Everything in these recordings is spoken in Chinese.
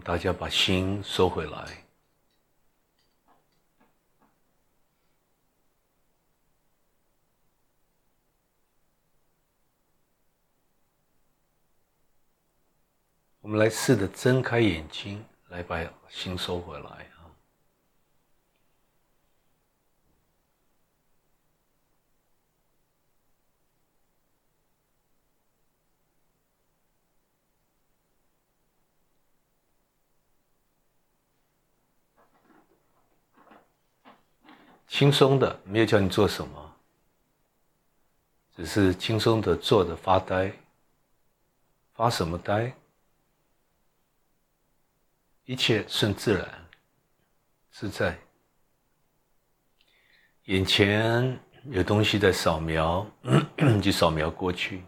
大家把心收回来。我们来试着睁开眼睛，来把心收回来啊！轻松的，没有叫你做什么，只是轻松的坐着发呆。发什么呆？一切顺自然，自在。眼前有东西在扫描，就扫描过去；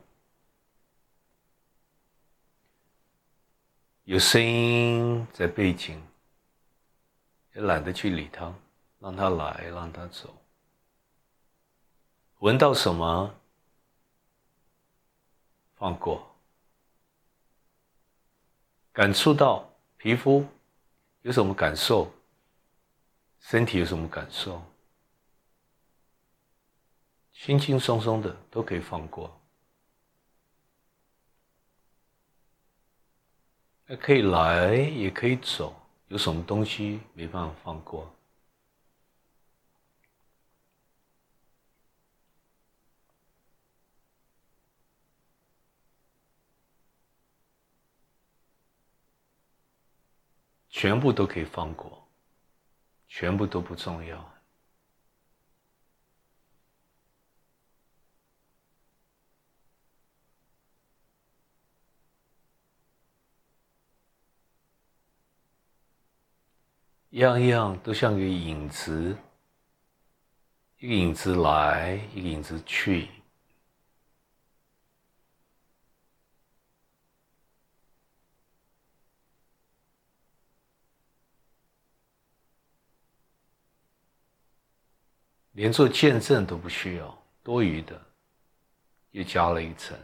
有声音在背景，也懒得去理它，让它来，让它走。闻到什么，放过；感触到。皮肤有什么感受？身体有什么感受？轻轻松松的都可以放过，可以来也可以走。有什么东西没办法放过？全部都可以放过，全部都不重要。样样都像个影子，一个影子来，一个影子去。连做见证都不需要，多余的，又加了一层。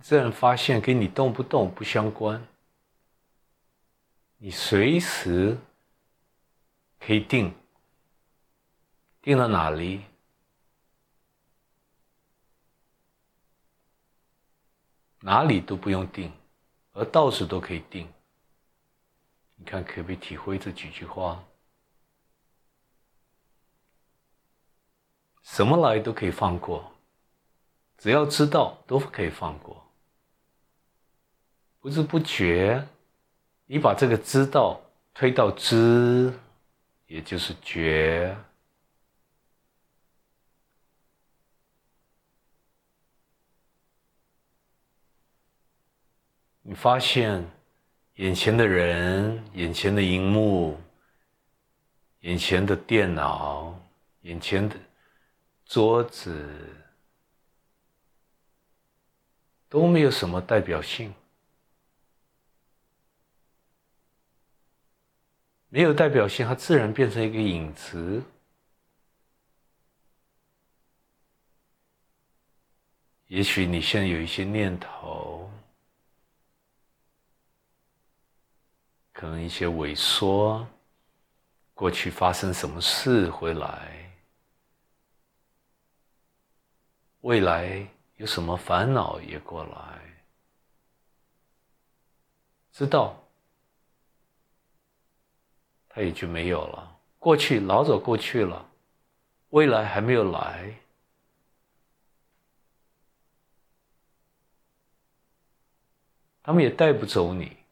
自然发现跟你动不动不相关，你随时可以定。定到哪里？哪里都不用定，而到处都可以定。你看，可不可以体会这几句话？什么来都可以放过，只要知道都可以放过。不知不觉，你把这个知道推到知，也就是觉。你发现，眼前的人、眼前的荧幕、眼前的电脑、眼前的桌子，都没有什么代表性，没有代表性，它自然变成一个影子。也许你现在有一些念头。可能一些萎缩，过去发生什么事回来，未来有什么烦恼也过来，知道，它也就没有了。过去老早过去了，未来还没有来，他们也带不走你。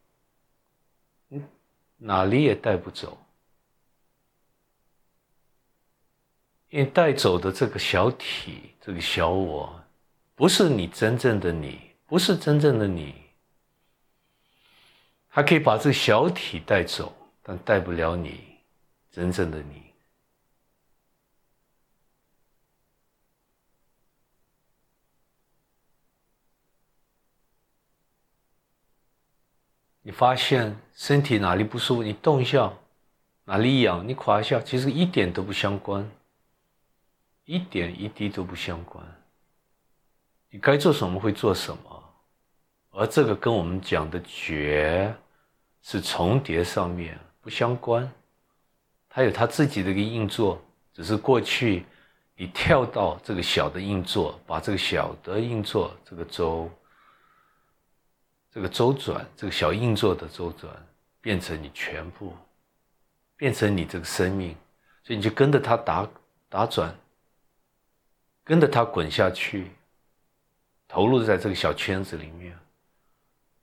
哪里也带不走，因为带走的这个小体，这个小我，不是你真正的你，不是真正的你。它可以把这个小体带走，但带不了你真正的你。你发现身体哪里不舒服，你动一下，哪里痒，你垮一下，其实一点都不相关，一点一滴都不相关。你该做什么会做什么，而这个跟我们讲的觉是重叠上面不相关，它有它自己的一个运作，只是过去你跳到这个小的运作，把这个小的运作这个周。这个周转，这个小硬座的周转，变成你全部，变成你这个生命，所以你就跟着它打打转，跟着它滚下去，投入在这个小圈子里面，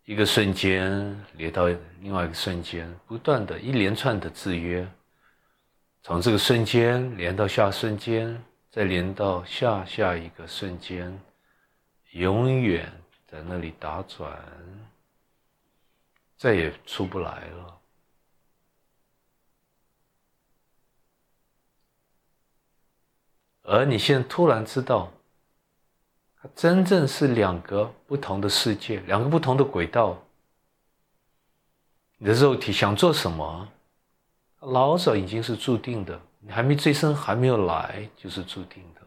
一个瞬间连到另外一个瞬间，不断的一连串的制约，从这个瞬间连到下瞬间，再连到下下一个瞬间，永远。在那里打转，再也出不来了。而你现在突然知道，它真正是两个不同的世界，两个不同的轨道。你的肉体想做什么，老早已经是注定的。你还没最生，还没有来，就是注定的。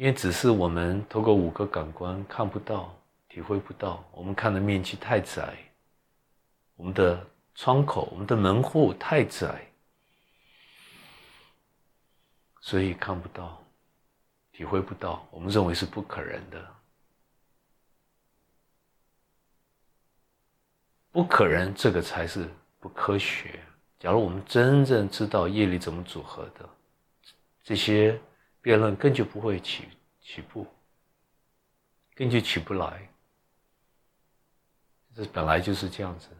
因为只是我们透过五个感官看不到、体会不到，我们看的面积太窄，我们的窗口、我们的门户太窄，所以看不到、体会不到。我们认为是不可能的，不可能，这个才是不科学。假如我们真正知道业力怎么组合的，这些。辩论根本就不会起起步，根本起不来。这本来就是这样子的，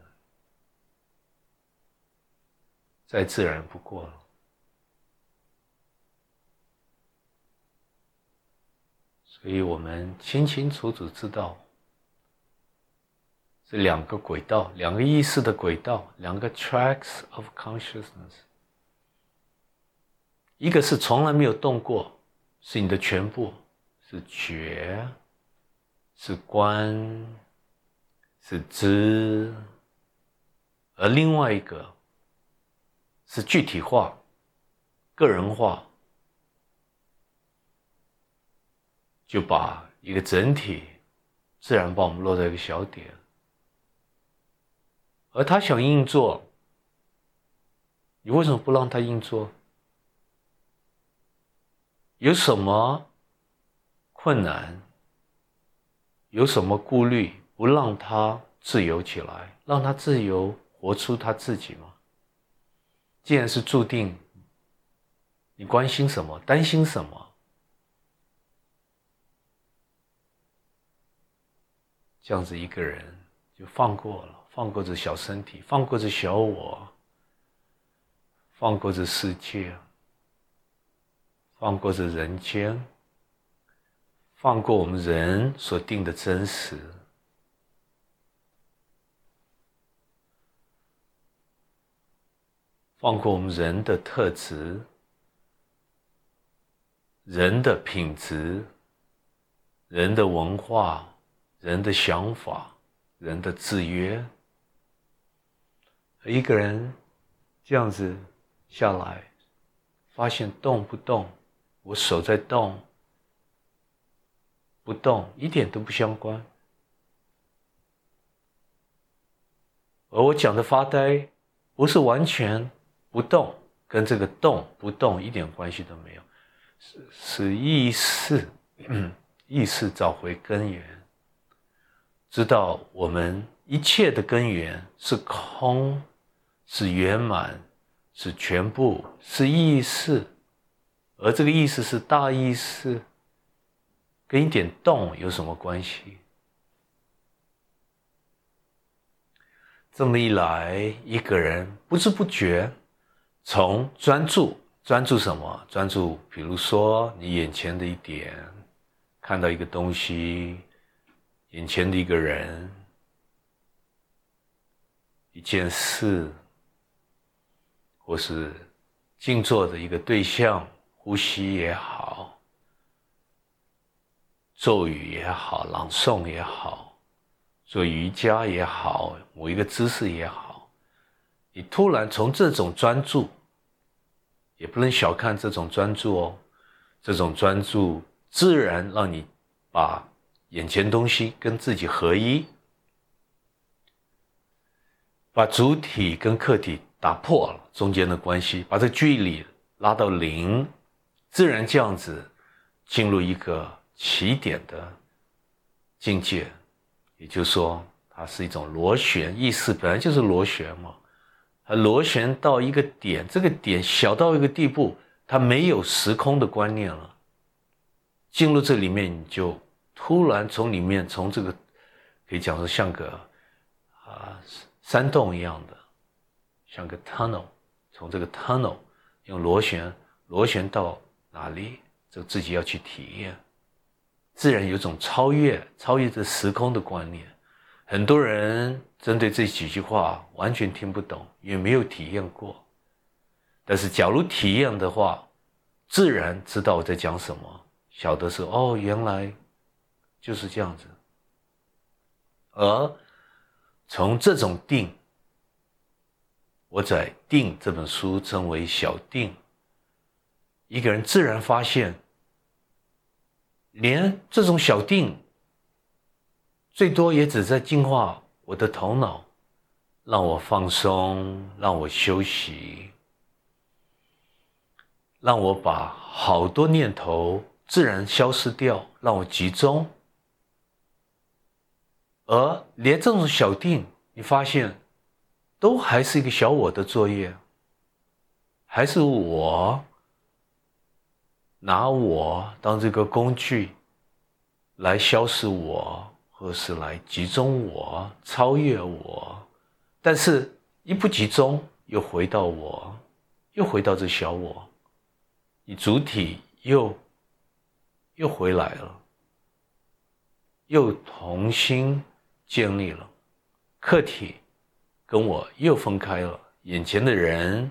再自然不过了。所以我们清清楚楚知道，这两个轨道，两个意识的轨道，两个 tracks of consciousness。一个是从来没有动过，是你的全部，是觉，是观，是知；而另外一个是具体化、个人化，就把一个整体自然把我们落在一个小点，而他想硬做，你为什么不让他硬做？有什么困难？有什么顾虑？不让他自由起来，让他自由活出他自己吗？既然是注定，你关心什么？担心什么？这样子一个人就放过了，放过这小身体，放过这小我，放过这世界。放过这人间，放过我们人所定的真实，放过我们人的特质、人的品质、人的文化、人的想法、人的制约。一个人这样子下来，发现动不动。我手在动，不动一点都不相关。而我讲的发呆，不是完全不动，跟这个动不动一点关系都没有，是是意识，意识找回根源，知道我们一切的根源是空，是圆满，是全部，是意识。而这个意思是大意是，跟一点动有什么关系？这么一来，一个人不知不觉从专注专注什么？专注，比如说你眼前的一点，看到一个东西，眼前的一个人，一件事，或是静坐的一个对象。呼吸也好，咒语也好，朗诵也好，做瑜伽也好，某一个姿势也好，你突然从这种专注，也不能小看这种专注哦，这种专注自然让你把眼前东西跟自己合一，把主体跟客体打破了中间的关系，把这距离拉到零，自然这样子进入一个起点的境界。也就是说，它是一种螺旋意识，本来就是螺旋嘛。它螺旋到一个点，这个点小到一个地步，它没有时空的观念了。进入这里面，你就突然从里面，从这个可以讲说像个啊山洞一样的，像个 tunnel，从这个 tunnel 用螺旋螺旋到哪里，就自己要去体验。自然有种超越、超越这时空的观念。很多人针对这几句话完全听不懂，也没有体验过。但是，假如体验的话，自然知道我在讲什么，晓得是哦，原来就是这样子。而从这种定，我在《定》这本书称为小定，一个人自然发现。连这种小定，最多也只在净化我的头脑，让我放松，让我休息，让我把好多念头自然消失掉，让我集中。而连这种小定，你发现，都还是一个小我的作业，还是我。拿我当这个工具，来消失我，或是来集中我、超越我，但是一不集中，又回到我，又回到这小我，你主体又又回来了，又重新建立了，客体跟我又分开了，眼前的人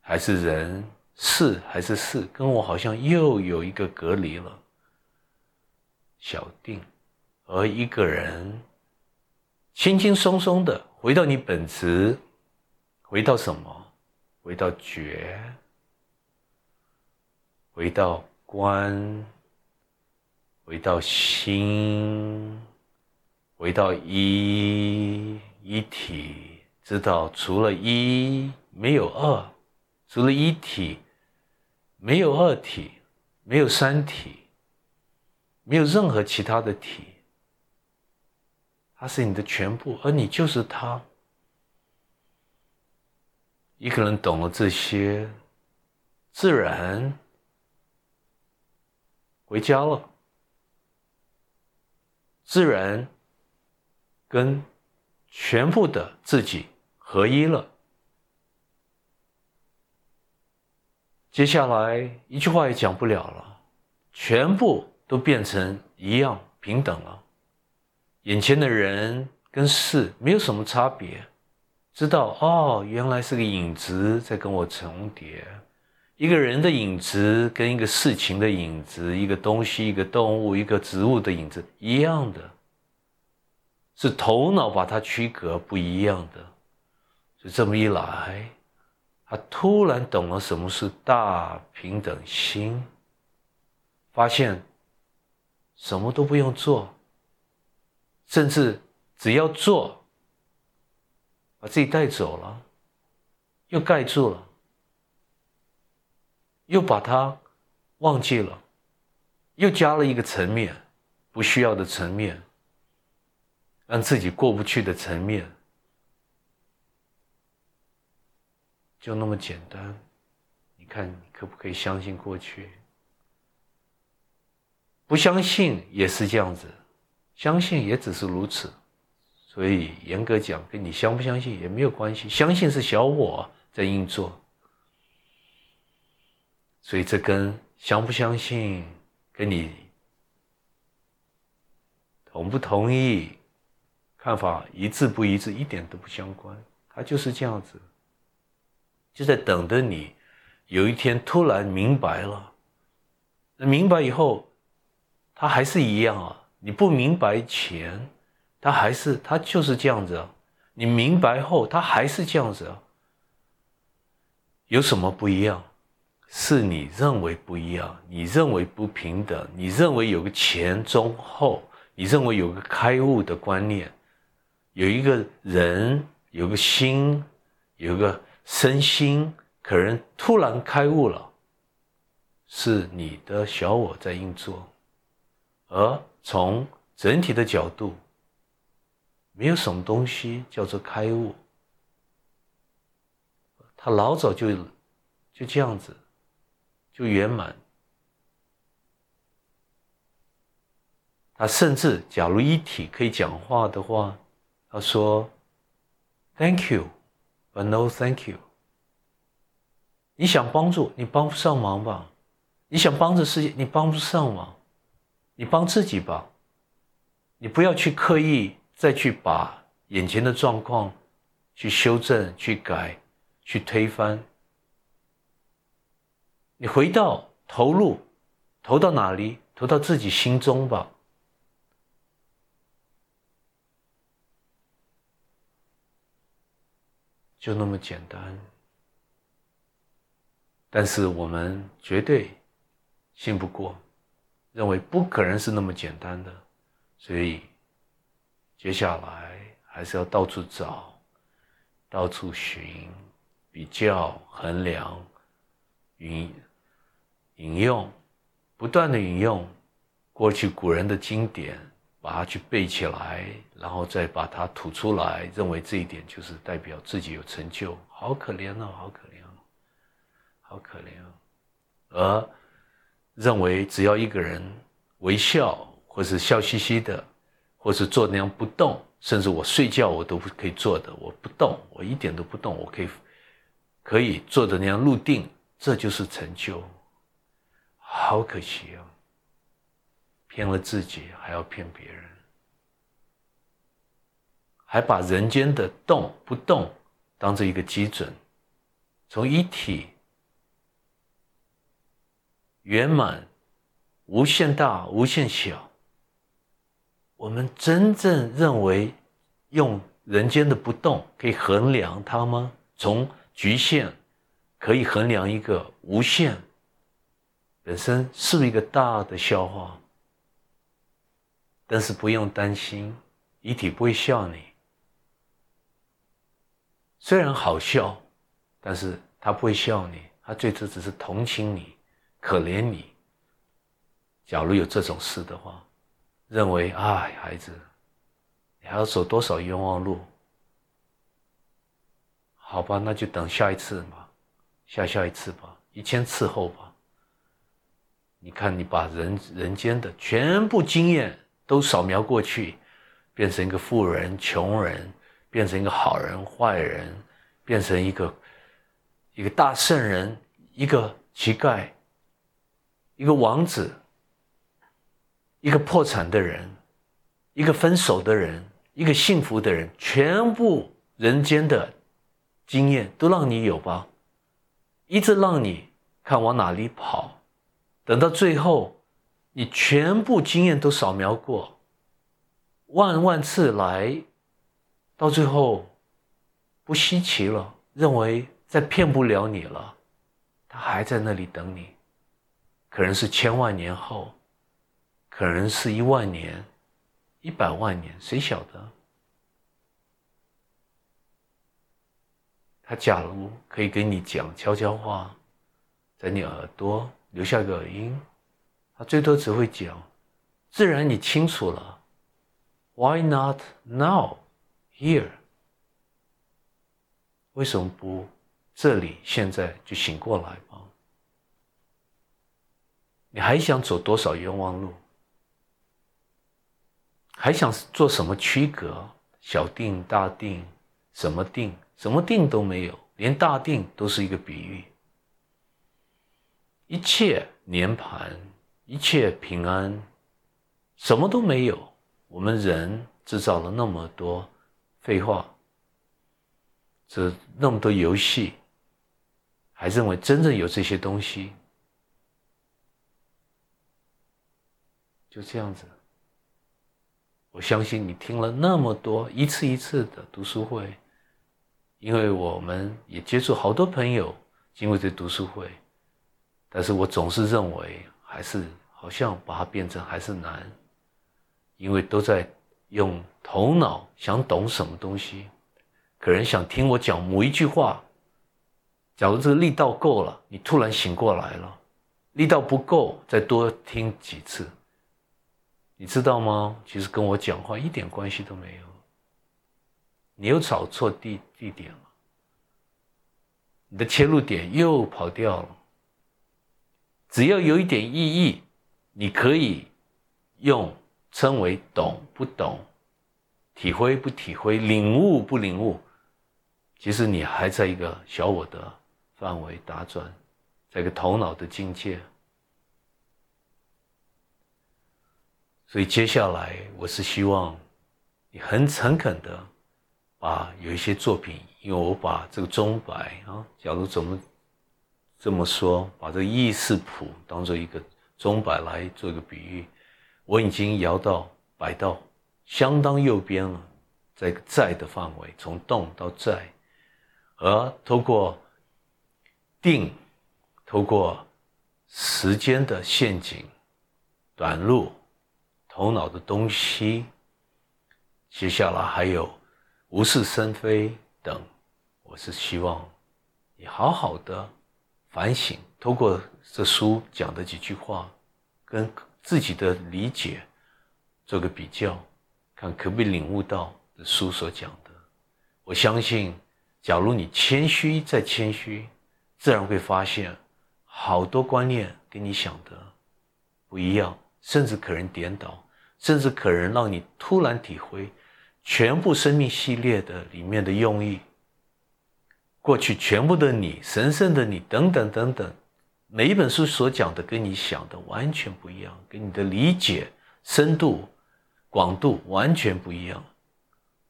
还是人。是还是是，跟我好像又有一个隔离了。小定，而一个人轻轻松松的回到你本职，回到什么？回到觉，回到观，回到心，回到一一体，知道除了一没有二，除了一体。没有二体，没有三体，没有任何其他的体，它是你的全部，而你就是它。一个人懂了这些，自然回家了，自然跟全部的自己合一了。接下来一句话也讲不了了，全部都变成一样平等了。眼前的人跟事没有什么差别，知道哦，原来是个影子在跟我重叠。一个人的影子跟一个事情的影子，一个东西、一个动物、一个植物的影子一样的，是头脑把它区隔不一样的。就这么一来。他突然懂了什么是大平等心，发现什么都不用做，甚至只要做，把自己带走了，又盖住了，又把它忘记了，又加了一个层面，不需要的层面，让自己过不去的层面。就那么简单，你看可不可以相信过去？不相信也是这样子，相信也只是如此。所以严格讲，跟你相不相信也没有关系。相信是小我在运作，所以这跟相不相信、跟你同不同意、看法一致不一致一点都不相关。它就是这样子。就在等着你，有一天突然明白了。那明白以后，他还是一样啊。你不明白前，他还是他就是这样子啊。你明白后，他还是这样子啊。有什么不一样？是你认为不一样，你认为不平等，你认为有个前中后，你认为有个开悟的观念，有一个人，有个心，有个身心，可能突然开悟了，是你的小我在运作，而从整体的角度，没有什么东西叫做开悟，他老早就就这样子。就圆满。他甚至，假如一体可以讲话的话，他说：“Thank you, but no thank you。”你想帮助，你帮不上忙吧？你想帮着世界，你帮不上忙，你帮自己吧。你不要去刻意再去把眼前的状况去修正、去改、去推翻。你回到投入，投到哪里？投到自己心中吧，就那么简单。但是我们绝对信不过，认为不可能是那么简单的，所以接下来还是要到处找，到处寻，比较衡量，引。引用，不断的引用过去古人的经典，把它去背起来，然后再把它吐出来，认为这一点就是代表自己有成就，好可怜哦，好可怜哦，好可怜哦。而认为只要一个人微笑，或是笑嘻嘻的，或是坐那样不动，甚至我睡觉我都不可以做的，我不动，我一点都不动，我可以可以坐的那样入定，这就是成就。好可惜哦，骗了自己，还要骗别人，还把人间的动不动当做一个基准，从一体圆满、无限大、无限小，我们真正认为用人间的不动可以衡量它吗？从局限可以衡量一个无限？本身是一个大的笑话，但是不用担心，遗体不会笑你。虽然好笑，但是他不会笑你，他最多只是同情你、可怜你。假如有这种事的话，认为哎，孩子，你还要走多少冤枉路？好吧，那就等下一次吧，下下一次吧，一千次后吧。你看，你把人人间的全部经验都扫描过去，变成一个富人、穷人，变成一个好人、坏人，变成一个一个大圣人、一个乞丐、一个王子、一个破产的人、一个分手的人、一个幸福的人，全部人间的经验都让你有吧，一直让你看往哪里跑。等到最后，你全部经验都扫描过，万万次来，到最后不稀奇了，认为再骗不了你了，他还在那里等你，可能是千万年后，可能是一万年、一百万年，谁晓得？他假如可以跟你讲悄悄话，在你耳朵。留下个音，他最多只会讲，自然你清楚了。Why not now, here？为什么不这里现在就醒过来吗？你还想走多少冤枉路？还想做什么区隔？小定、大定，什么定？什么定都没有，连大定都是一个比喻。一切年盘，一切平安，什么都没有。我们人制造了那么多废话，这那么多游戏，还认为真正有这些东西，就这样子。我相信你听了那么多一次一次的读书会，因为我们也接触好多朋友经过这读书会，但是我总是认为还是好像把它变成还是难，因为都在用头脑想懂什么东西，可能想听我讲某一句话，假如这个力道够了，你突然醒过来了，力道不够，再多听几次。你知道吗？其实跟我讲话一点关系都没有。你又找错地地点了，你的切入点又跑掉了。只要有一点意义，你可以用称为懂不懂、体会不体会、领悟不领悟。其实你还在一个小我的范围打转，在一个头脑的境界。所以接下来，我是希望你很诚恳的把有一些作品，因为我把这个钟摆啊，假如怎么这么说，把这个意识谱当做一个钟摆来做一个比喻，我已经摇到摆到相当右边了，在在的范围，从动到在，而透过定，透过时间的陷阱，短路。头脑的东西，接下来还有无事生非等，我是希望你好好的反省，透过这书讲的几句话，跟自己的理解做个比较，看可不可以领悟到这书所讲的。我相信，假如你谦虚再谦虚，自然会发现好多观念跟你想的不一样，甚至可能颠倒。甚至可能让你突然体会全部生命系列的里面的用意，过去全部的你、神圣的你等等等等，每一本书所讲的跟你想的完全不一样，跟你的理解深度、广度完全不一样。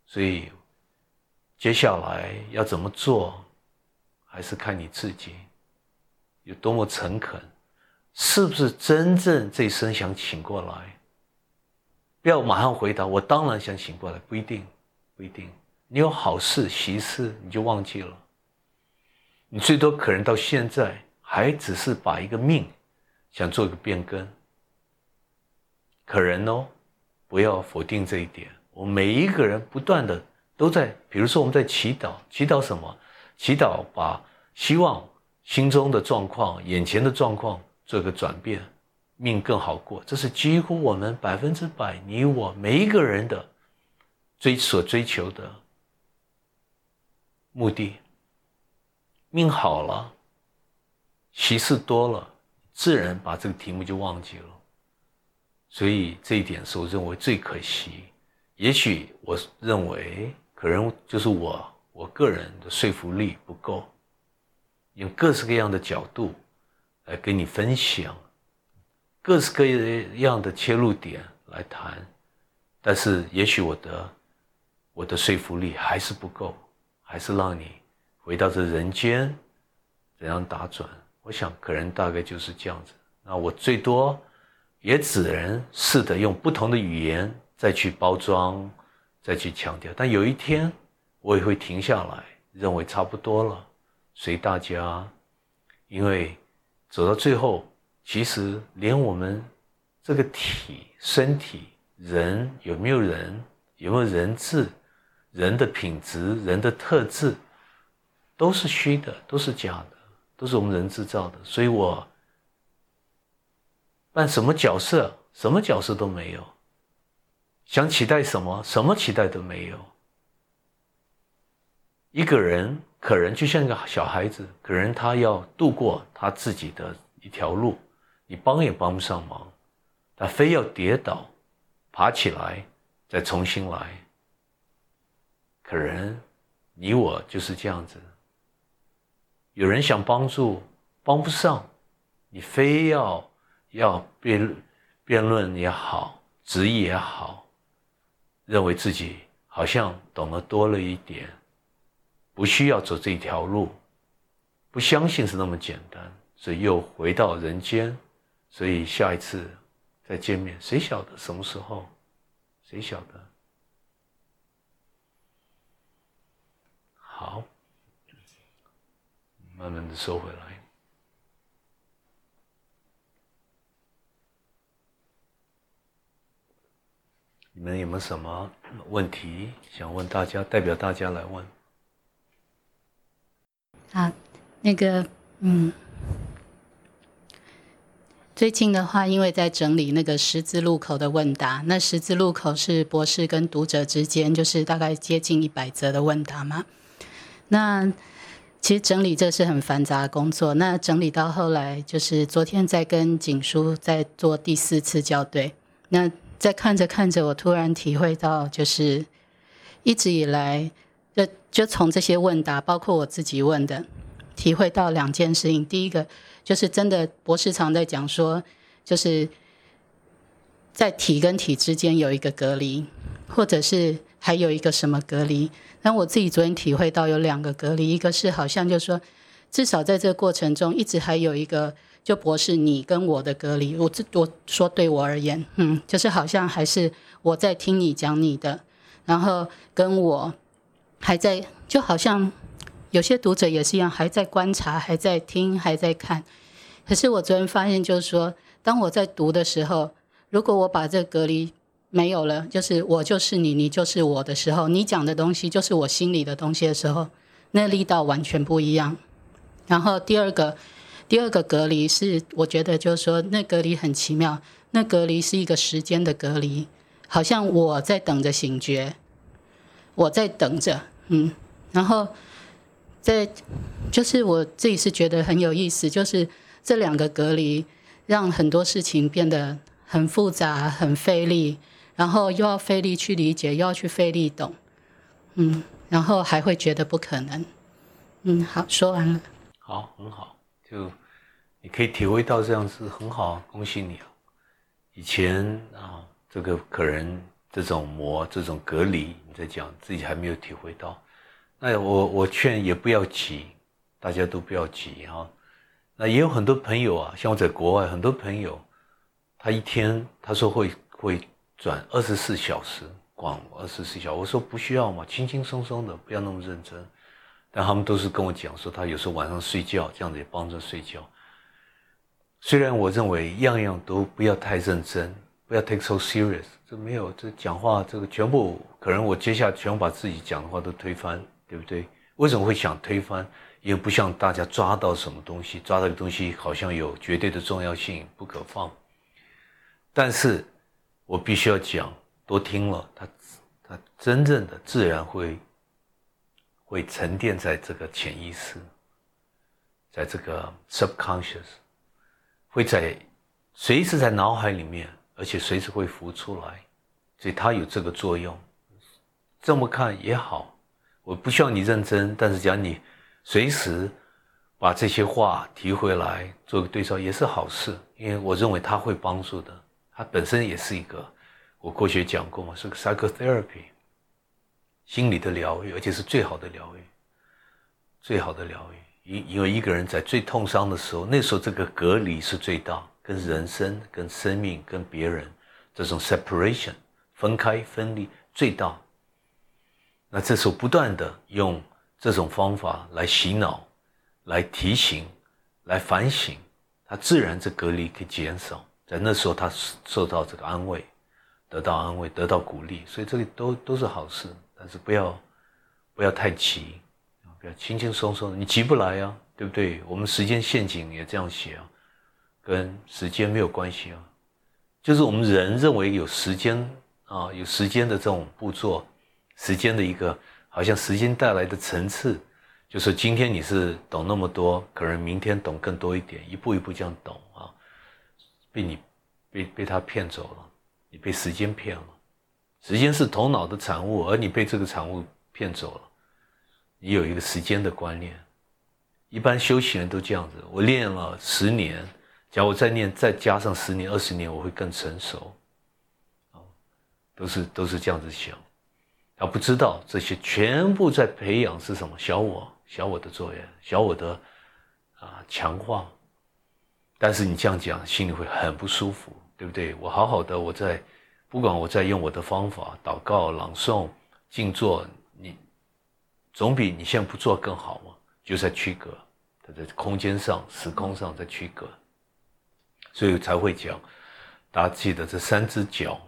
所以接下来要怎么做，还是看你自己有多么诚恳，是不是真正这一生想请过来。不要马上回答，我当然想醒过来，不一定，不一定。你有好事喜事，你就忘记了。你最多可能到现在还只是把一个命想做一个变更，可能哦。不要否定这一点。我们每一个人不断的都在，比如说我们在祈祷，祈祷什么？祈祷把希望心中的状况、眼前的状况做一个转变。命更好过，这是几乎我们百分之百，你我每一个人的追所追求的目的。命好了，喜事多了，自然把这个题目就忘记了。所以这一点是我认为最可惜。也许我认为，可能就是我我个人的说服力不够，用各式各样的角度来跟你分享。各式各样的切入点来谈，但是也许我的我的说服力还是不够，还是让你回到这人间怎样打转？我想可能大概就是这样子。那我最多也只能试着用不同的语言再去包装，再去强调。但有一天我也会停下来，认为差不多了，随大家，因为走到最后。其实，连我们这个体、身体、人有没有人，有没有人质，人的品质、人的特质，都是虚的，都是假的，都是我们人制造的。所以我扮什么角色，什么角色都没有；想期待什么，什么期待都没有。一个人可能就像一个小孩子，可能他要度过他自己的一条路。你帮也帮不上忙，他非要跌倒，爬起来，再重新来。可能你我就是这样子。有人想帮助，帮不上，你非要要辩辩论也好，质疑也好，认为自己好像懂得多了一点，不需要走这条路，不相信是那么简单，所以又回到人间。所以下一次再见面，谁晓得什么时候？谁晓得？好，慢慢的收回来。你们有没有什么问题想问大家？代表大家来问。啊，那个，嗯，最近的话，因为在整理那个十字路口的问答，那十字路口是博士跟读者之间，就是大概接近一百则的问答嘛。那其实整理这是很繁杂的工作。那整理到后来，就是昨天在跟景叔在做第四次校对。那在看着看着，我突然体会到，就是一直以来。就就从这些问答，包括我自己问的，体会到两件事情。第一个就是真的，博士常在讲说，就是在体跟体之间有一个隔离，或者是还有一个什么隔离。那我自己昨天体会到有两个隔离，一个是好像就是说，至少在这个过程中，一直还有一个就博士你跟我的隔离。我这我说对我而言，嗯，就是好像还是我在听你讲你的，然后跟我。还在，就好像有些读者也是一样，还在观察，还在听，还在看。可是我昨天发现，就是说，当我在读的时候，如果我把这个隔离没有了，就是我就是你，你就是我的时候，你讲的东西就是我心里的东西的时候，那力道完全不一样。然后第二个，第二个隔离是，我觉得就是说，那隔离很奇妙，那隔离是一个时间的隔离，好像我在等着醒觉，我在等着。嗯，然后在就是我自己是觉得很有意思，就是这两个隔离让很多事情变得很复杂、很费力，然后又要费力去理解，又要去费力懂，嗯，然后还会觉得不可能。嗯，好，说完了。好，很好，就你可以体会到这样是很好，恭喜你啊！以前啊，这个可能。这种膜，这种隔离，你在讲自己还没有体会到，那我我劝也不要急，大家都不要急哈。那也有很多朋友啊，像我在国外，很多朋友，他一天他说会会转二十四小时，广二十四小时，我说不需要嘛，轻轻松松的，不要那么认真。但他们都是跟我讲说，他有时候晚上睡觉这样子也帮着睡觉。虽然我认为样样都不要太认真。不要 take so serious，这没有这讲话，这个全部可能我接下来全部把自己讲的话都推翻，对不对？为什么会想推翻？也不像大家抓到什么东西，抓到的东西好像有绝对的重要性，不可放。但是我必须要讲，多听了，他他真正的自然会会沉淀在这个潜意识，在这个 subconscious，会在随时在脑海里面。而且随时会浮出来，所以它有这个作用。这么看也好，我不需要你认真，但是讲你随时把这些话提回来做个对照也是好事，因为我认为它会帮助的。它本身也是一个，我过去讲过嘛，是个 psychotherapy，心理的疗愈，而且是最好的疗愈，最好的疗愈。因因为一个人在最痛伤的时候，那时候这个隔离是最大。跟人生、跟生命、跟别人这种 separation 分开、分离最大。那这时候不断的用这种方法来洗脑、来提醒、来反省，他自然这隔离可以减少。在那时候他受到这个安慰，得到安慰，得到鼓励，所以这里都都是好事。但是不要不要太急，不要轻轻松松，你急不来啊，对不对？我们时间陷阱也这样写啊。跟时间没有关系啊，就是我们人认为有时间啊，有时间的这种步骤，时间的一个好像时间带来的层次，就是今天你是懂那么多，可能明天懂更多一点，一步一步这样懂，被你被被他骗走了，你被时间骗了，时间是头脑的产物，而你被这个产物骗走了，你有一个时间的观念，一般修行人都这样子，我练了十年。假如我再念，再加上十年、二十年，我会更成熟。啊，都是都是这样子想，他不知道这些全部在培养是什么？小我、小我的作业、小我的啊强化。但是你这样讲，心里会很不舒服，对不对？我好好的，我在不管我在用我的方法祷告、朗诵、静坐，你总比你现在不做更好嘛？就在区隔，它在空间上、时空上在区隔，所以才会讲。大家记得这三只脚，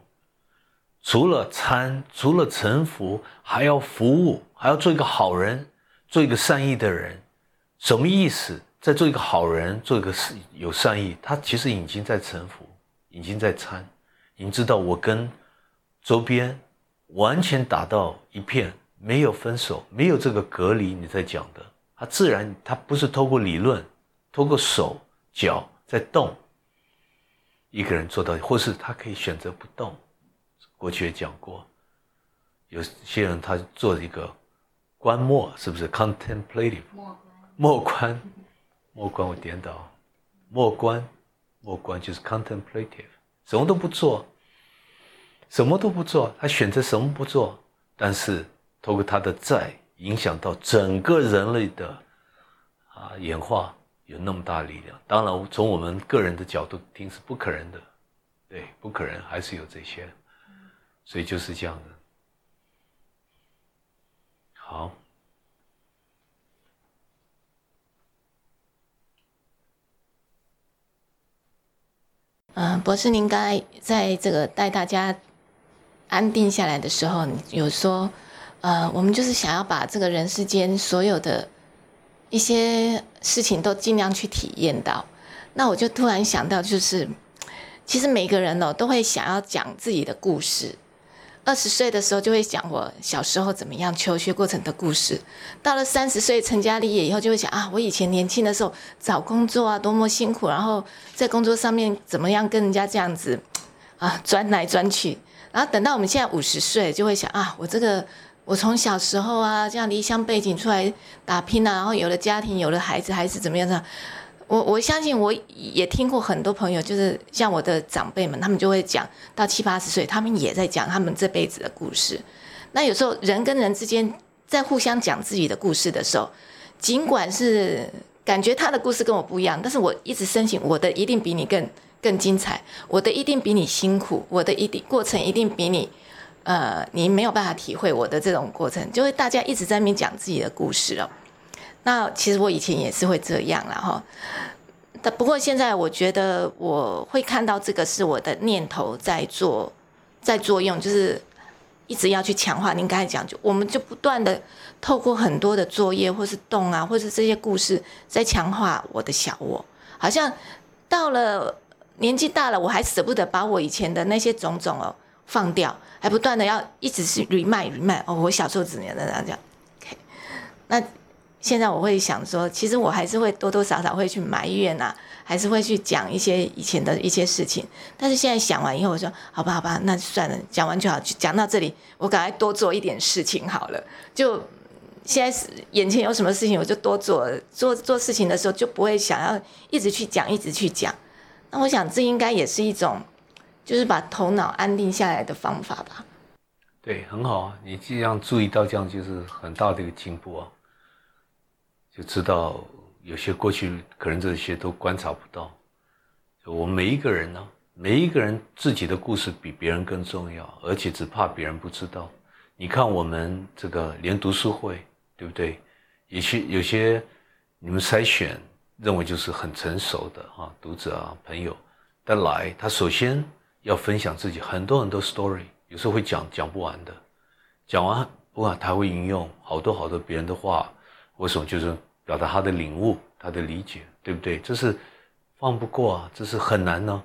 除了参，除了臣服，还要服务，还要做一个好人，做一个善意的人，什么意思？在做一个好人，做一个是有善意，他其实已经在臣服，已经在参。已经知道我跟周边完全打到一片，没有分手，没有这个隔离。你在讲的，他自然他不是透过理论，透过手脚在动，一个人做到，或是他可以选择不动。过去也讲过，有些人他做一个观默，是不是 contemplative？默观，默观，我颠倒，默观，默观就是 contemplative。什么都不做，什么都不做，他选择什么不做，但是透过他的在，影响到整个人类的啊演化，有那么大力量。当然，从我们个人的角度听是不可能的，对，不可能，还是有这些，所以就是这样的。好。嗯，博士，您刚才在这个带大家安定下来的时候，有说，呃，我们就是想要把这个人世间所有的一些事情都尽量去体验到。那我就突然想到，就是其实每个人哦都会想要讲自己的故事。二十岁的时候就会讲我小时候怎么样求学过程的故事，到了三十岁成家立业以后就会想啊，我以前年轻的时候找工作啊多么辛苦，然后在工作上面怎么样跟人家这样子啊钻来钻去，然后等到我们现在五十岁就会想啊，我这个我从小时候啊这样离乡背景出来打拼啊，然后有了家庭有了孩子，孩子怎么样呢？我我相信我也听过很多朋友，就是像我的长辈们，他们就会讲到七八十岁，他们也在讲他们这辈子的故事。那有时候人跟人之间在互相讲自己的故事的时候，尽管是感觉他的故事跟我不一样，但是我一直深信我的一定比你更更精彩，我的一定比你辛苦，我的一定过程一定比你，呃，你没有办法体会我的这种过程，就会大家一直在那边讲自己的故事了。那其实我以前也是会这样了哈，但不过现在我觉得我会看到这个是我的念头在做，在作用，就是一直要去强化。您刚才讲，就我们就不断的透过很多的作业，或是动啊，或是这些故事，在强化我的小我。好像到了年纪大了，我还舍不得把我以前的那些种种哦放掉，还不断的要一直是 remind remind 哦，我小时候怎么样的这样，OK，那。现在我会想说，其实我还是会多多少少会去埋怨呐，还是会去讲一些以前的一些事情。但是现在想完以后，我说好吧，好吧，那算了，讲完就好。讲到这里，我赶快多做一点事情好了。就现在是眼前有什么事情，我就多做。做做事情的时候，就不会想要一直去讲，一直去讲。那我想，这应该也是一种，就是把头脑安定下来的方法吧。对，很好啊。你既然注意到这样，就是很大的一个进步啊。就知道有些过去可能这些都观察不到。我们每一个人呢，每一个人自己的故事比别人更重要，而且只怕别人不知道。你看我们这个连读书会，对不对？有些有些你们筛选认为就是很成熟的啊读者啊朋友的来，他首先要分享自己很多很多 story，有时候会讲讲不完的，讲完哇他会引用好多好多别人的话，为什么就是？表达他的领悟，他的理解，对不对？这是放不过啊，这是很难呢。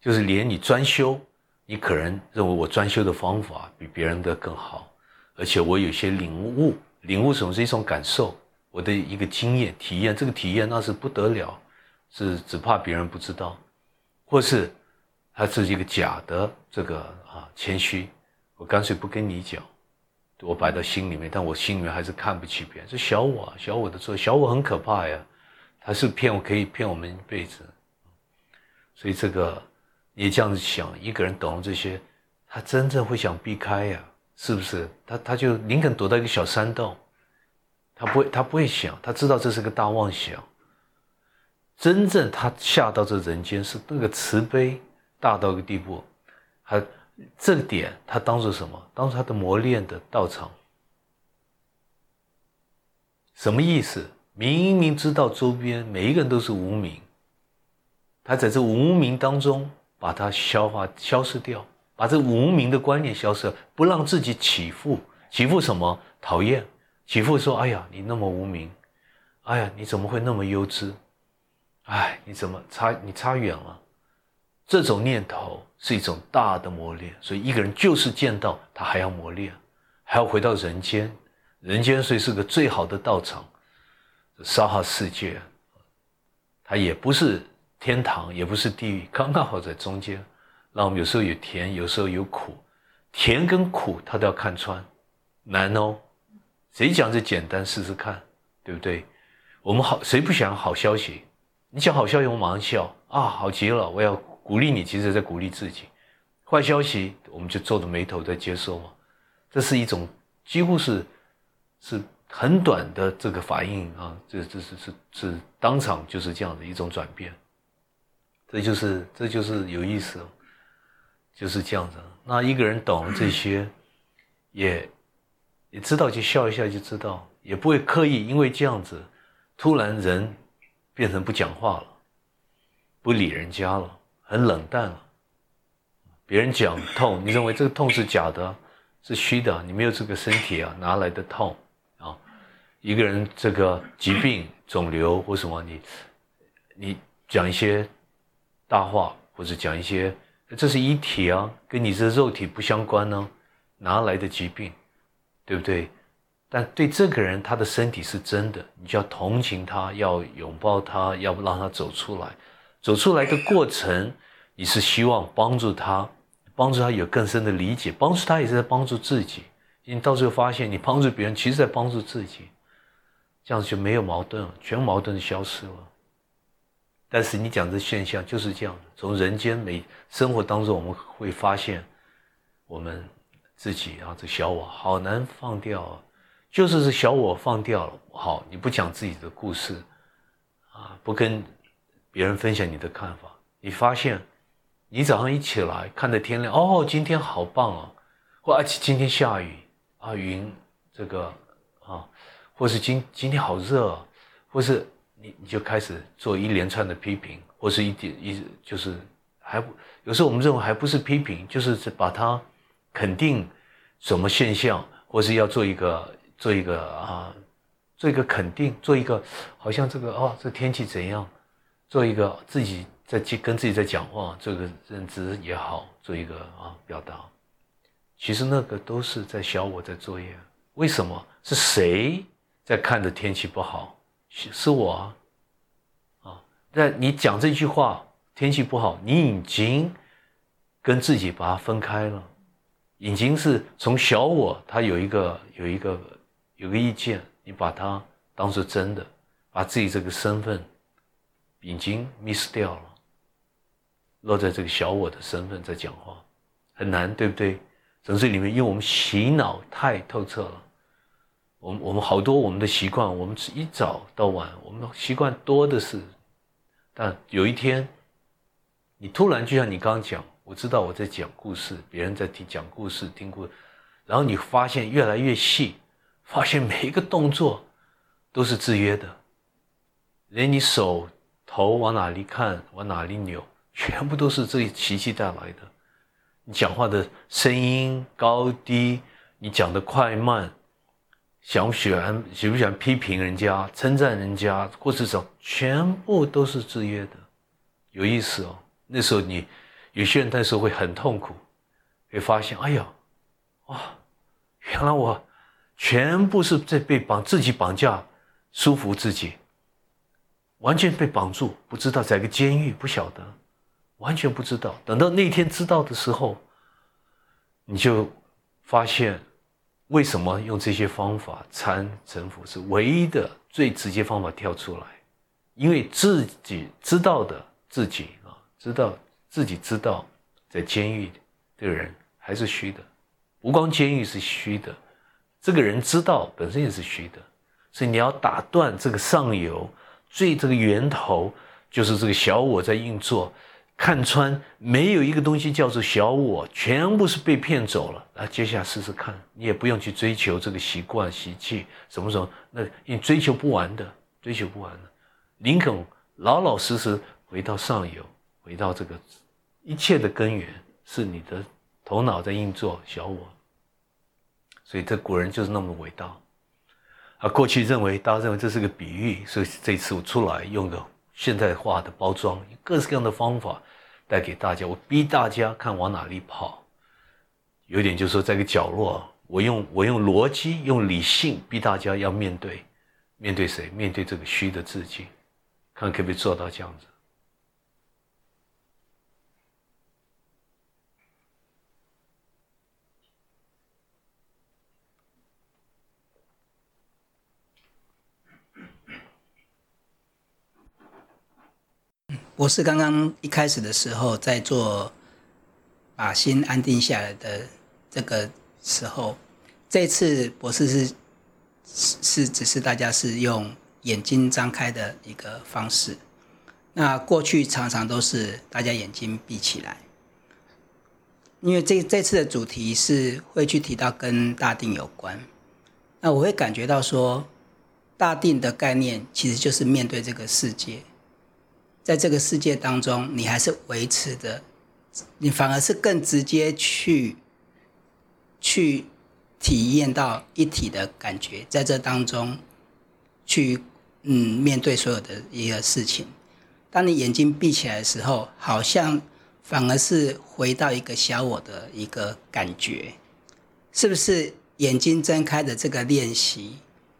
就是连你专修，你可能认为我专修的方法比别人的更好，而且我有些领悟，领悟什么是一种感受，我的一个经验体验，这个体验那是不得了，是只怕别人不知道，或是他是一个假的这个啊谦虚，我干脆不跟你讲。我摆到心里面，但我心里面还是看不起别人。这小我，小我的错，小我很可怕呀，他是骗我，可以骗我们一辈子。所以这个你这样子想，一个人懂了这些，他真正会想避开呀，是不是？他他就宁肯躲到一个小山洞，他不会，他不会想，他知道这是个大妄想。真正他下到这人间是那个慈悲大到一个地步，他这个点他当做什么？当做他的磨练的道场。什么意思？明明知道周边每一个人都是无名，他在这无名当中把它消化、消失掉，把这无名的观念消失，不让自己起伏。起伏什么？讨厌。起伏说：“哎呀，你那么无名，哎呀，你怎么会那么优质？哎，你怎么差？你差远了。”这种念头是一种大的磨练。所以一个人就是见到他还要磨练，还要回到人间。人间虽是个最好的道场。沙哈世界，它也不是天堂，也不是地狱，刚刚好在中间。让我们有时候有甜，有时候有苦，甜跟苦他都要看穿，难哦。谁讲这简单？试试看，对不对？我们好，谁不想好消息？你讲好消息，我马上笑啊，好极了！我要鼓励你，其实在鼓励自己。坏消息，我们就皱着眉头在接受嘛。这是一种几乎是是。很短的这个反应啊，这这是是是当场就是这样的一种转变，这就是这就是有意思，就是这样子。那一个人懂这些，也也知道就笑一笑就知道，也不会刻意因为这样子，突然人变成不讲话了，不理人家了，很冷淡了。别人讲痛，你认为这个痛是假的，是虚的，你没有这个身体啊，哪来的痛啊？一个人这个疾病、肿瘤或什么，你你讲一些大话，或者讲一些，这是一体啊，跟你这肉体不相关呢，哪来的疾病，对不对？但对这个人，他的身体是真的，你就要同情他，要拥抱他，要不让他走出来。走出来的过程，你是希望帮助他，帮助他有更深的理解，帮助他也是在帮助自己。你到最后发现，你帮助别人，其实在帮助自己。这样子就没有矛盾了，全矛盾消失了。但是你讲这现象就是这样的，从人间每生活当中，我们会发现，我们自己啊，这小我好难放掉啊，就是这小我放掉了。好，你不讲自己的故事，啊，不跟别人分享你的看法，你发现，你早上一起来看着天亮，哦，今天好棒啊，或而且今天下雨啊，云这个啊。或是今今天好热啊，或是你你就开始做一连串的批评，或是一点一就是还不有时候我们认为还不是批评，就是把它肯定什么现象，或是要做一个做一个啊，做一个肯定，做一个好像这个哦，这天气怎样，做一个自己在跟自己在讲话，这个认知也好，做一个啊表达，其实那个都是在小我在作业，为什么是谁？在看着天气不好，是我啊，啊！那你讲这句话，天气不好，你已经跟自己把它分开了，已经是从小我，他有一个有一个有个意见，你把它当做真的，把自己这个身份已经 miss 掉了，落在这个小我的身份在讲话，很难，对不对？城市里面，因为我们洗脑太透彻了。我们我们好多我们的习惯，我们是一早到晚，我们的习惯多的是。但有一天，你突然就像你刚刚讲，我知道我在讲故事，别人在听讲故事，听故，然后你发现越来越细，发现每一个动作都是制约的，连你手头往哪里看，往哪里扭，全部都是这奇迹带来的。你讲话的声音高低，你讲的快慢。想喜欢喜不喜欢批评人家、称赞人家，或是什么，全部都是制约的，有意思哦。那时候你有些人那时候会很痛苦，会发现，哎呀，哇，原来我全部是在被绑自己绑架，舒服自己，完全被绑住，不知道在一个监狱，不晓得，完全不知道。等到那天知道的时候，你就发现。为什么用这些方法参成佛是唯一的最直接方法跳出来？因为自己知道的自己啊，知道自己知道在监狱的人还是虚的，不光监狱是虚的，这个人知道本身也是虚的，所以你要打断这个上游最这个源头，就是这个小我在运作，看穿，没有一个东西叫做小我，全部是被骗走了。来，接下来试试看，你也不用去追求这个习惯、习气，什么时候？那你追求不完的，追求不完的。林肯老老实实回到上游，回到这个一切的根源是你的头脑在运作小我。所以这古人就是那么伟大。啊，过去认为大家认为这是个比喻，所以这次我出来用个现代化的包装，各式各样的方法带给大家。我逼大家看往哪里跑，有点就是说在个角落，我用我用逻辑、用理性逼大家要面对，面对谁？面对这个虚的自己，看可不可以做到这样子。博士刚刚一开始的时候，在做把心安定下来的这个时候，这次博士是是只是大家是用眼睛张开的一个方式。那过去常常都是大家眼睛闭起来，因为这这次的主题是会去提到跟大定有关。那我会感觉到说，大定的概念其实就是面对这个世界。在这个世界当中，你还是维持的，你反而是更直接去去体验到一体的感觉，在这当中去嗯面对所有的一个事情。当你眼睛闭起来的时候，好像反而是回到一个小我的一个感觉，是不是？眼睛睁开的这个练习，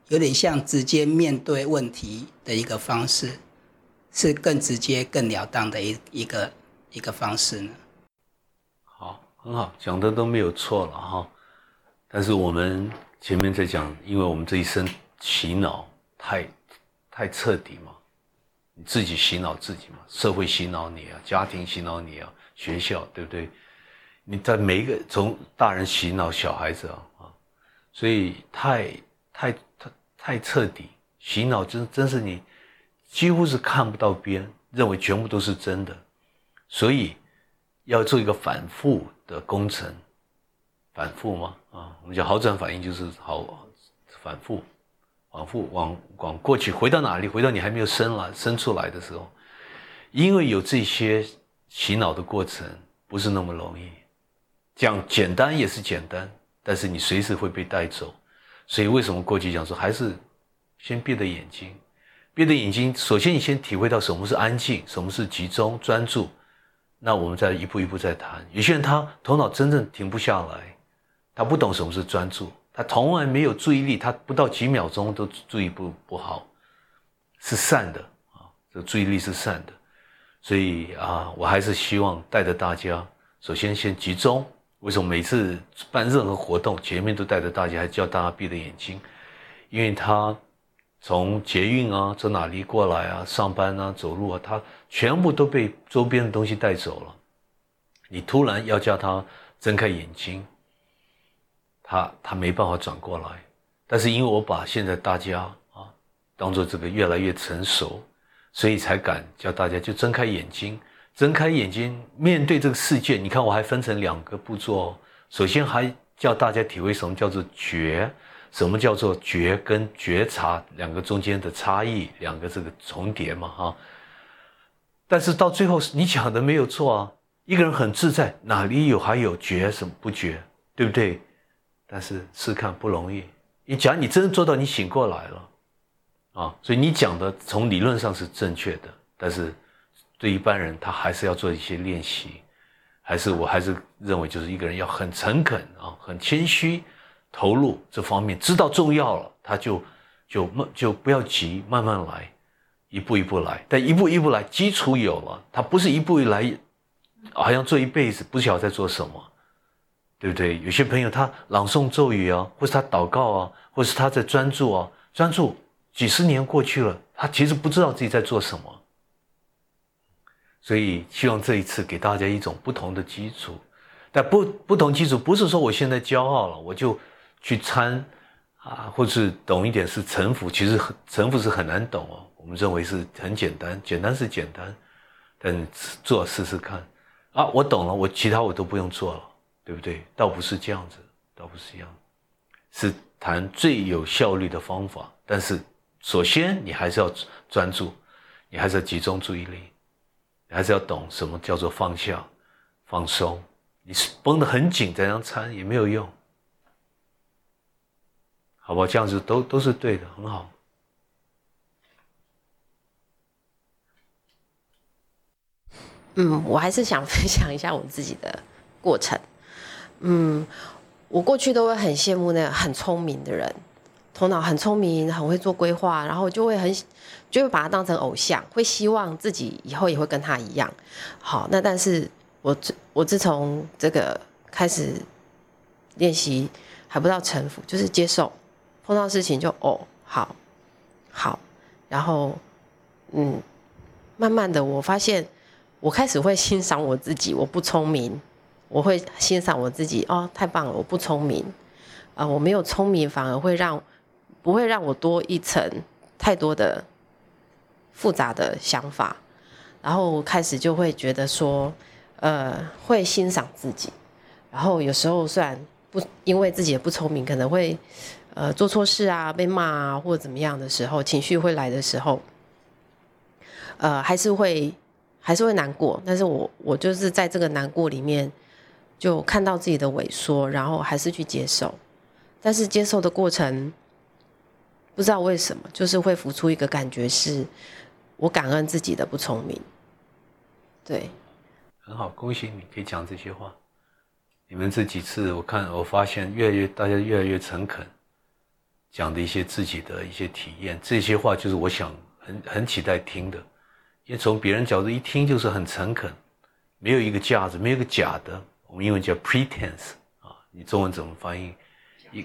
有点像直接面对问题的一个方式。是更直接、更了当的一一个一个方式呢。好，很好，讲的都没有错了哈。但是我们前面在讲，因为我们这一生洗脑太太彻底嘛，你自己洗脑自己嘛，社会洗脑你啊，家庭洗脑你啊，学校对不对？你在每一个从大人洗脑小孩子啊啊，所以太太太太彻底，洗脑真真是你。几乎是看不到边，认为全部都是真的，所以要做一个反复的工程，反复嘛啊，我们讲好转反应就是好反复，反复往往过去回到哪里？回到你还没有生来生出来的时候，因为有这些洗脑的过程，不是那么容易。讲简单也是简单，但是你随时会被带走，所以为什么过去讲说还是先闭着眼睛？闭着眼睛，首先你先体会到什么是安静，什么是集中专注。那我们再一步一步再谈。有些人他头脑真正停不下来，他不懂什么是专注，他从来没有注意力，他不到几秒钟都注意不不好，是散的啊，这注意力是散的。所以啊，我还是希望带着大家，首先先集中。为什么每次办任何活动前面都带着大家，还叫大家闭着眼睛？因为他。从捷运啊，从哪里过来啊，上班啊，走路啊，他全部都被周边的东西带走了。你突然要叫他睁开眼睛，他他没办法转过来。但是因为我把现在大家啊当做这个越来越成熟，所以才敢叫大家就睁开眼睛，睁开眼睛面对这个世界。你看我还分成两个步骤，首先还叫大家体会什么叫做觉。什么叫做觉跟觉察两个中间的差异？两个这个重叠嘛，哈。但是到最后，你讲的没有错啊。一个人很自在，哪里有还有觉什么不觉，对不对？但是试看不容易。你讲你真的做到，你醒过来了啊。所以你讲的从理论上是正确的，但是对一般人他还是要做一些练习。还是我还是认为，就是一个人要很诚恳啊，很谦虚。投入这方面，知道重要了，他就就慢就不要急，慢慢来，一步一步来。但一步一步来，基础有了，他不是一步一来，好像做一辈子不晓得在做什么，对不对？有些朋友他朗诵咒语啊，或是他祷告啊，或是他在专注啊，专注几十年过去了，他其实不知道自己在做什么。所以希望这一次给大家一种不同的基础，但不不同基础不是说我现在骄傲了，我就。去参啊，或是懂一点是臣服，其实臣服是很难懂哦。我们认为是很简单，简单是简单，等做试试看。啊，我懂了，我其他我都不用做了，对不对？倒不是这样子，倒不是这样，是谈最有效率的方法。但是，首先你还是要专注，你还是要集中注意力，你还是要懂什么叫做放下、放松。你是绷得很紧，怎样参也没有用，好不好？这样子都都是对的，很好。嗯，我还是想分享一下我自己的过程。嗯，我过去都会很羡慕那个很聪明的人，头脑很聪明，很会做规划，然后就会很就会把他当成偶像，会希望自己以后也会跟他一样。好，那但是我自我自从这个开始练习，还不到臣服，就是接受，碰到事情就哦，好，好，然后嗯，慢慢的我发现。我开始会欣赏我自己，我不聪明，我会欣赏我自己哦，太棒了，我不聪明，啊，我没有聪明，反而会让不会让我多一层太多的复杂的想法，然后开始就会觉得说，呃，会欣赏自己，然后有时候虽然不因为自己也不聪明，可能会呃做错事啊，被骂啊，或者怎么样的时候，情绪会来的时候，呃，还是会。还是会难过，但是我我就是在这个难过里面，就看到自己的萎缩，然后还是去接受，但是接受的过程，不知道为什么，就是会浮出一个感觉，是我感恩自己的不聪明。对，很好，恭喜你可以讲这些话。你们这几次我看我发现越来越大家越来越诚恳，讲的一些自己的一些体验，这些话就是我想很很期待听的。因为从别人角度一听就是很诚恳，没有一个架子，没有个假的。我们英文叫 pretense 啊，你中文怎么翻译？一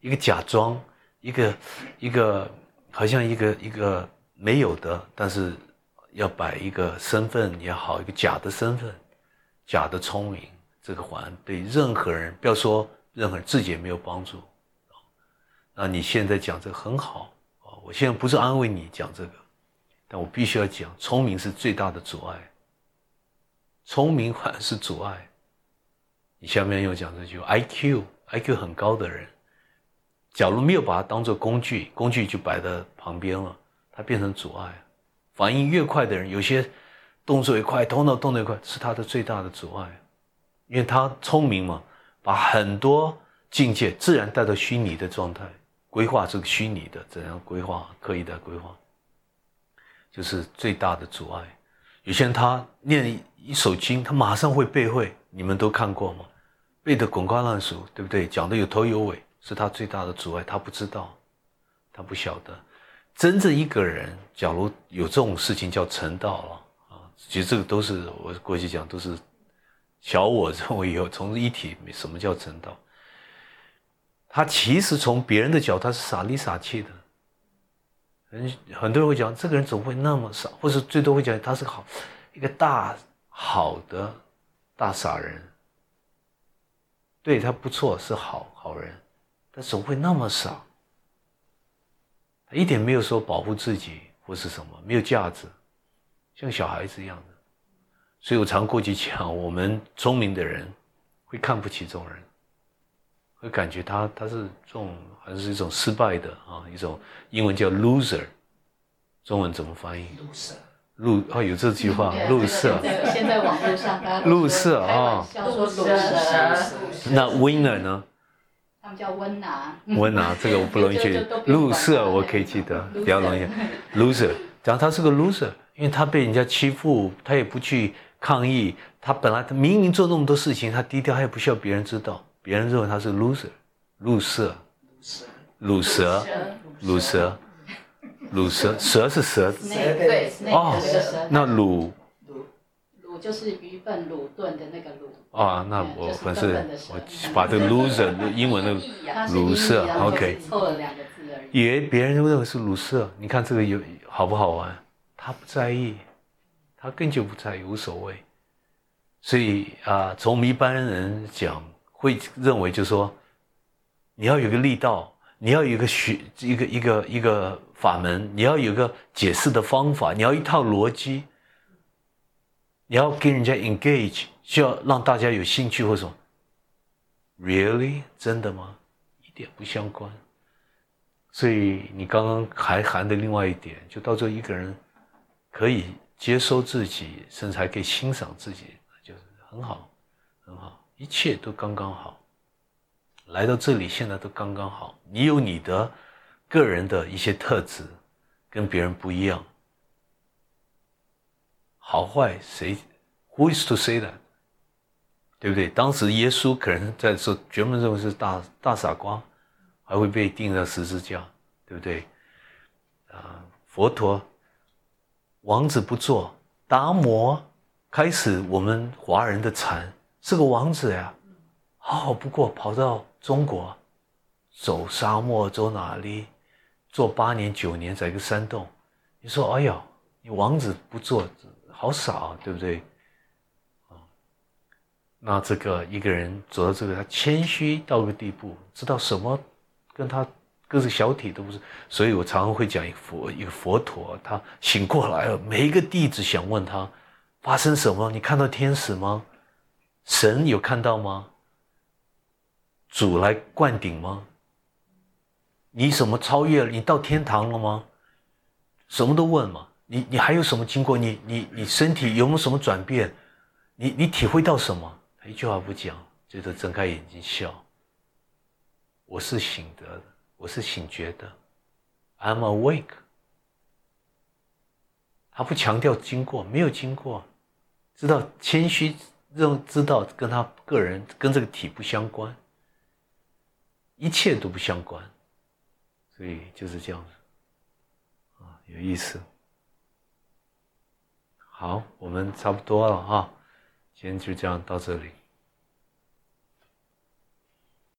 一个假装，一个一个好像一个一个没有的，但是要摆一个身份也好，一个假的身份，假的聪明，这个环对任何人，不要说任何人自己也没有帮助。那你现在讲这个很好啊，我现在不是安慰你讲这个。但我必须要讲，聪明是最大的阻碍。聪明反而是阻碍。你下面又讲这句，I Q I Q 很高的人，假如没有把它当做工具，工具就摆在旁边了，它变成阻碍。反应越快的人，有些动作也快，头脑动得也快，是他的最大的阻碍，因为他聪明嘛，把很多境界自然带到虚拟的状态，规划这个虚拟的怎样规划，刻意的规划。就是最大的阻碍。有些人他念一首经，他马上会背会，你们都看过吗？背得滚瓜烂熟，对不对？讲的有头有尾，是他最大的阻碍。他不知道，他不晓得。真正一个人，假如有这种事情叫成道了啊，其实这个都是我过去讲都是小我认为有从一体，什么叫成道？他其实从别人的角度，他是傻里傻气的。很很多人会讲，这个人怎么会那么傻，或者最多会讲他是好一个大好的大傻人。对他不错，是好好人，他怎么会那么傻？他一点没有说保护自己或是什么，没有价值，像小孩子一样的。所以我常过去讲，我们聪明的人会看不起这种人。会感觉他他是这种还是一种失败的啊，一种英文叫 loser，中文怎么翻译？loser，路哦有这句话，loser。现在网络上大家 loser 啊，叫做 loser。那 winner 呢？他们叫温拿。温拿这个我不容易记，loser 我可以记得，比较容易。loser，讲他是个 loser，因为他被人家欺负，他也不去抗议，他本来他明明做那么多事情，他低调，他也不需要别人知道。别人认为他是 loser，路色，鲁蛇，鲁蛇，鲁蛇，蛇是蛇，对，哦，那鲁，鲁，鲁就是愚笨、鲁钝的那个鲁。啊，那我本是我把这个 loser 英文的鲁色，OK，错了两个字而已。以为别人认为是鲁色，你看这个有好不好玩？他不在意，他根本就不在意，无所谓。所以啊，从我们一般人讲。会认为，就是说，你要有个力道，你要有个学一个一个一个法门，你要有个解释的方法，你要一套逻辑。你要跟人家 engage，需要让大家有兴趣或什么？Really？真的吗？一点不相关。所以你刚刚还含的另外一点，就到最后一个人可以接收自己，甚至还可以欣赏自己，就是很好，很好，一切都刚刚好。来到这里，现在都刚刚好。你有你的个人的一些特质，跟别人不一样。好坏谁？Who is to say that？对不对？当时耶稣可能在说，绝门认为是大大傻瓜，还会被钉在十字架，对不对？啊，佛陀王子不做，达摩开始我们华人的禅是个王子呀，好好不过，跑到。中国走沙漠走哪里？做八年九年在一个山洞，你说哎呦，你王子不做好傻，对不对？啊，那这个一个人走到这个，他谦虚到个地步，知道什么跟他个子小体都不是。所以我常常会讲一个佛一个佛陀，他醒过来了，每一个弟子想问他发生什么？你看到天使吗？神有看到吗？主来灌顶吗？你什么超越了？你到天堂了吗？什么都问嘛。你你还有什么经过？你你你身体有没有什么转变？你你体会到什么？他一句话不讲，就着睁开眼睛笑。我是醒得的，我是醒觉的，I'm awake。他不强调经过，没有经过，知道谦虚，认知道跟他个人跟这个体不相关。一切都不相关，所以就是这样子，啊，有意思。好，我们差不多了哈，今天就这样到这里。